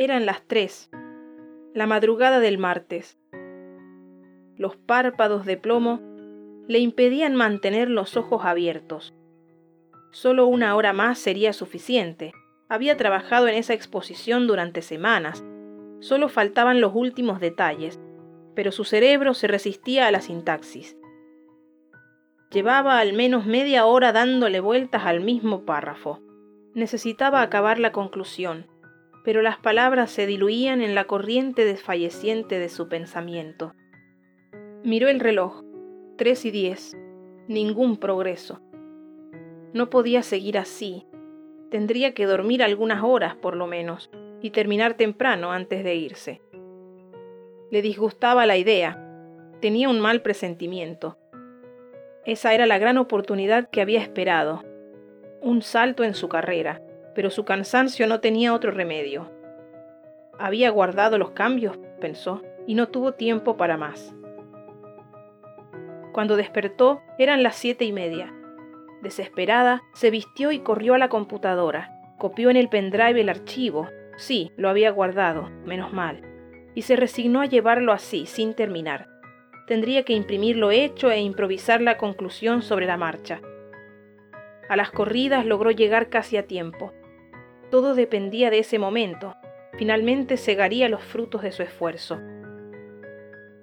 Eran las tres, la madrugada del martes. Los párpados de plomo le impedían mantener los ojos abiertos. Solo una hora más sería suficiente. Había trabajado en esa exposición durante semanas. Solo faltaban los últimos detalles, pero su cerebro se resistía a la sintaxis. Llevaba al menos media hora dándole vueltas al mismo párrafo. Necesitaba acabar la conclusión, pero las palabras se diluían en la corriente desfalleciente de su pensamiento. Miró el reloj. Tres y diez. Ningún progreso. No podía seguir así. Tendría que dormir algunas horas por lo menos y terminar temprano antes de irse. Le disgustaba la idea. Tenía un mal presentimiento. Esa era la gran oportunidad que había esperado. Un salto en su carrera, pero su cansancio no tenía otro remedio. Había guardado los cambios, pensó, y no tuvo tiempo para más. Cuando despertó eran las siete y media. Desesperada, se vistió y corrió a la computadora. Copió en el pendrive el archivo. Sí, lo había guardado, menos mal. Y se resignó a llevarlo así, sin terminar. Tendría que imprimir lo hecho e improvisar la conclusión sobre la marcha. A las corridas logró llegar casi a tiempo. Todo dependía de ese momento. Finalmente segaría los frutos de su esfuerzo.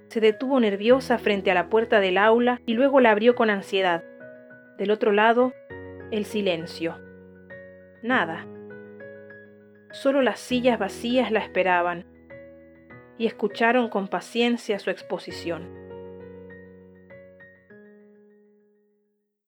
Se detuvo nerviosa frente a la puerta del aula y luego la abrió con ansiedad. Del otro lado, el silencio. Nada. Solo las sillas vacías la esperaban y escucharon con paciencia su exposición.